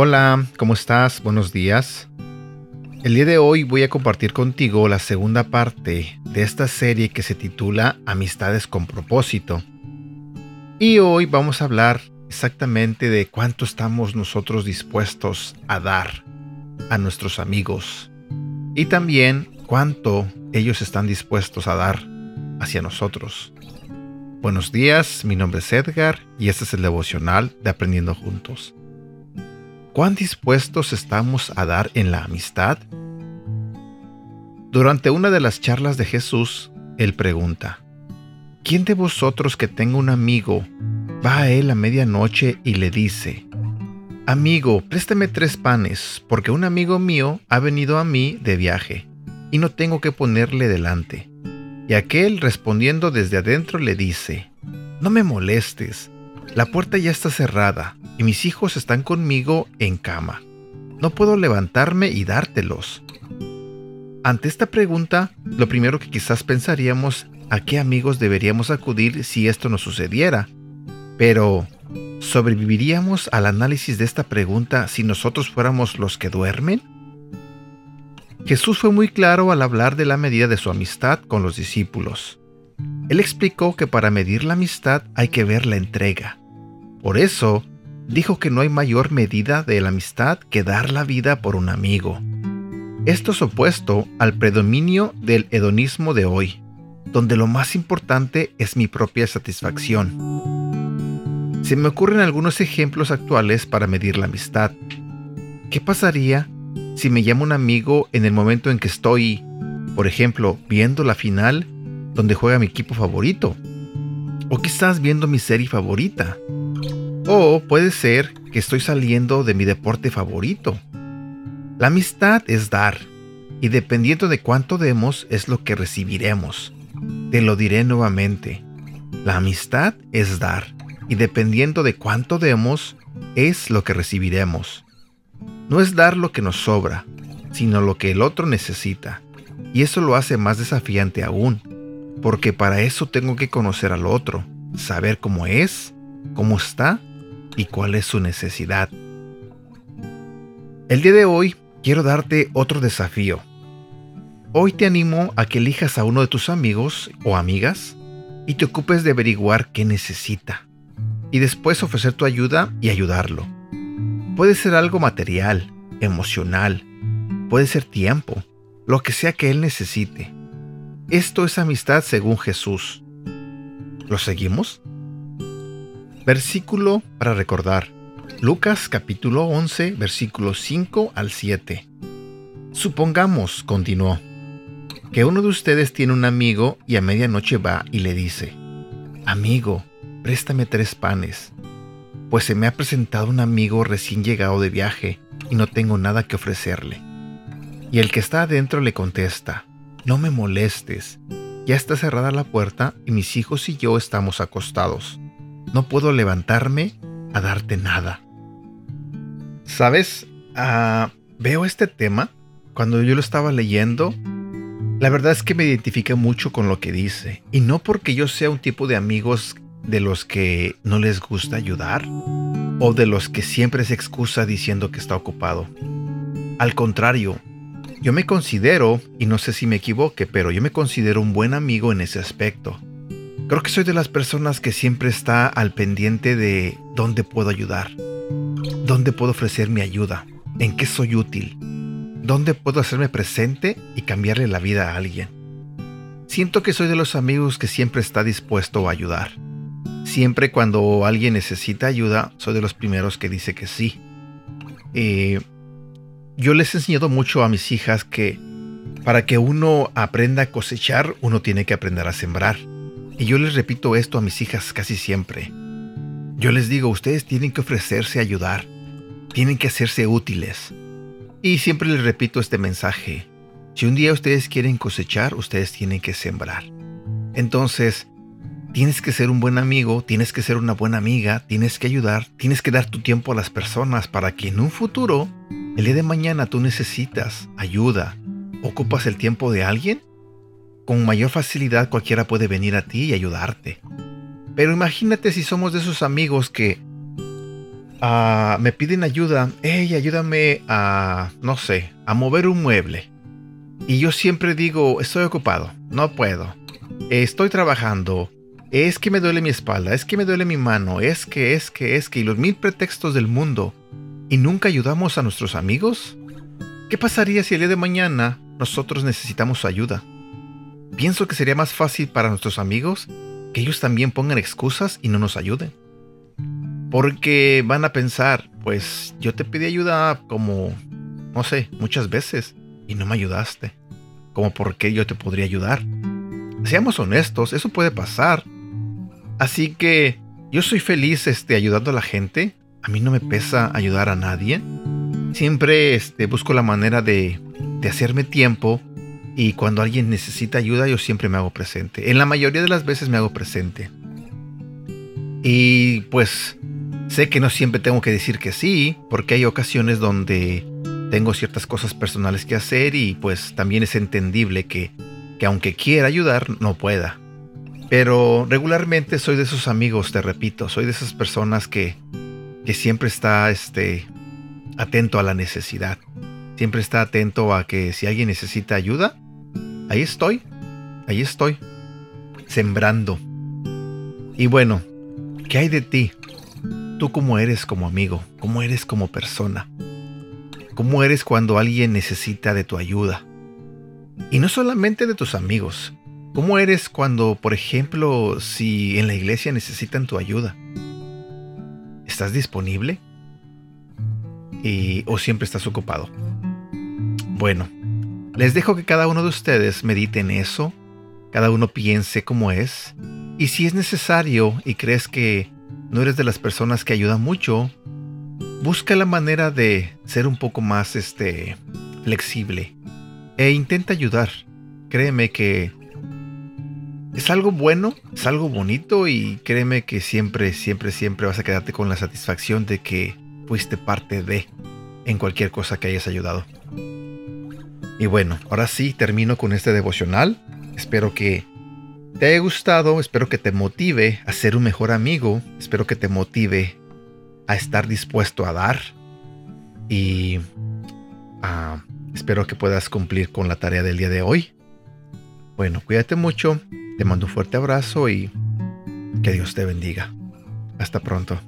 Hola, ¿cómo estás? Buenos días. El día de hoy voy a compartir contigo la segunda parte de esta serie que se titula Amistades con propósito. Y hoy vamos a hablar exactamente de cuánto estamos nosotros dispuestos a dar a nuestros amigos y también cuánto ellos están dispuestos a dar hacia nosotros. Buenos días, mi nombre es Edgar y este es el devocional de Aprendiendo Juntos. ¿Cuán dispuestos estamos a dar en la amistad? Durante una de las charlas de Jesús, Él pregunta, ¿quién de vosotros que tenga un amigo va a él a medianoche y le dice, Amigo, préstame tres panes, porque un amigo mío ha venido a mí de viaje, y no tengo que ponerle delante? Y aquel respondiendo desde adentro le dice, No me molestes, la puerta ya está cerrada, y mis hijos están conmigo en cama. No puedo levantarme y dártelos. Ante esta pregunta, lo primero que quizás pensaríamos a qué amigos deberíamos acudir si esto nos sucediera. Pero, ¿sobreviviríamos al análisis de esta pregunta si nosotros fuéramos los que duermen? Jesús fue muy claro al hablar de la medida de su amistad con los discípulos. Él explicó que para medir la amistad hay que ver la entrega. Por eso, dijo que no hay mayor medida de la amistad que dar la vida por un amigo. Esto es opuesto al predominio del hedonismo de hoy, donde lo más importante es mi propia satisfacción. Se me ocurren algunos ejemplos actuales para medir la amistad. ¿Qué pasaría si me llama un amigo en el momento en que estoy, por ejemplo, viendo la final donde juega mi equipo favorito? O quizás viendo mi serie favorita. O puede ser que estoy saliendo de mi deporte favorito. La amistad es dar, y dependiendo de cuánto demos es lo que recibiremos. Te lo diré nuevamente. La amistad es dar, y dependiendo de cuánto demos es lo que recibiremos. No es dar lo que nos sobra, sino lo que el otro necesita. Y eso lo hace más desafiante aún, porque para eso tengo que conocer al otro, saber cómo es, cómo está y cuál es su necesidad. El día de hoy quiero darte otro desafío. Hoy te animo a que elijas a uno de tus amigos o amigas y te ocupes de averiguar qué necesita y después ofrecer tu ayuda y ayudarlo. Puede ser algo material, emocional, puede ser tiempo, lo que sea que él necesite. Esto es amistad según Jesús. ¿Lo seguimos? Versículo para recordar. Lucas capítulo 11, versículos 5 al 7. Supongamos, continuó, que uno de ustedes tiene un amigo y a medianoche va y le dice, Amigo, préstame tres panes pues se me ha presentado un amigo recién llegado de viaje y no tengo nada que ofrecerle. Y el que está adentro le contesta, no me molestes, ya está cerrada la puerta y mis hijos y yo estamos acostados. No puedo levantarme a darte nada. ¿Sabes? Ah, veo este tema cuando yo lo estaba leyendo. La verdad es que me identifica mucho con lo que dice. Y no porque yo sea un tipo de amigos de los que no les gusta ayudar o de los que siempre se excusa diciendo que está ocupado. Al contrario, yo me considero, y no sé si me equivoque, pero yo me considero un buen amigo en ese aspecto. Creo que soy de las personas que siempre está al pendiente de dónde puedo ayudar, dónde puedo ofrecer mi ayuda, en qué soy útil, dónde puedo hacerme presente y cambiarle la vida a alguien. Siento que soy de los amigos que siempre está dispuesto a ayudar. Siempre cuando alguien necesita ayuda, soy de los primeros que dice que sí. Eh, yo les he enseñado mucho a mis hijas que para que uno aprenda a cosechar, uno tiene que aprender a sembrar. Y yo les repito esto a mis hijas casi siempre. Yo les digo, ustedes tienen que ofrecerse a ayudar, tienen que hacerse útiles. Y siempre les repito este mensaje. Si un día ustedes quieren cosechar, ustedes tienen que sembrar. Entonces, Tienes que ser un buen amigo, tienes que ser una buena amiga, tienes que ayudar, tienes que dar tu tiempo a las personas para que en un futuro, el día de mañana tú necesitas ayuda, ocupas el tiempo de alguien, con mayor facilidad cualquiera puede venir a ti y ayudarte. Pero imagínate si somos de esos amigos que ah, me piden ayuda, hey, ayúdame a, no sé, a mover un mueble. Y yo siempre digo, estoy ocupado, no puedo. Estoy trabajando, es que me duele mi espalda, es que me duele mi mano, es que, es que, es que, y los mil pretextos del mundo. ¿Y nunca ayudamos a nuestros amigos? ¿Qué pasaría si el día de mañana nosotros necesitamos ayuda? Pienso que sería más fácil para nuestros amigos que ellos también pongan excusas y no nos ayuden. Porque van a pensar, pues yo te pedí ayuda como, no sé, muchas veces y no me ayudaste. Como por qué yo te podría ayudar. Seamos honestos, eso puede pasar. Así que yo soy feliz este, ayudando a la gente. A mí no me pesa ayudar a nadie. Siempre este, busco la manera de, de hacerme tiempo y cuando alguien necesita ayuda yo siempre me hago presente. En la mayoría de las veces me hago presente. Y pues sé que no siempre tengo que decir que sí, porque hay ocasiones donde tengo ciertas cosas personales que hacer y pues también es entendible que, que aunque quiera ayudar, no pueda. Pero regularmente soy de esos amigos, te repito, soy de esas personas que, que siempre está este, atento a la necesidad. Siempre está atento a que si alguien necesita ayuda, ahí estoy, ahí estoy, sembrando. Y bueno, ¿qué hay de ti? ¿Tú cómo eres como amigo? ¿Cómo eres como persona? ¿Cómo eres cuando alguien necesita de tu ayuda? Y no solamente de tus amigos, ¿Cómo eres cuando, por ejemplo, si en la iglesia necesitan tu ayuda? ¿Estás disponible? ¿Y, ¿O siempre estás ocupado? Bueno, les dejo que cada uno de ustedes medite en eso, cada uno piense cómo es, y si es necesario y crees que no eres de las personas que ayudan mucho, busca la manera de ser un poco más este, flexible e intenta ayudar. Créeme que es algo bueno, es algo bonito y créeme que siempre, siempre, siempre vas a quedarte con la satisfacción de que fuiste parte de en cualquier cosa que hayas ayudado. Y bueno, ahora sí termino con este devocional. Espero que te haya gustado, espero que te motive a ser un mejor amigo, espero que te motive a estar dispuesto a dar y ah, espero que puedas cumplir con la tarea del día de hoy. Bueno, cuídate mucho te mando un fuerte abrazo y que Dios te bendiga. Hasta pronto.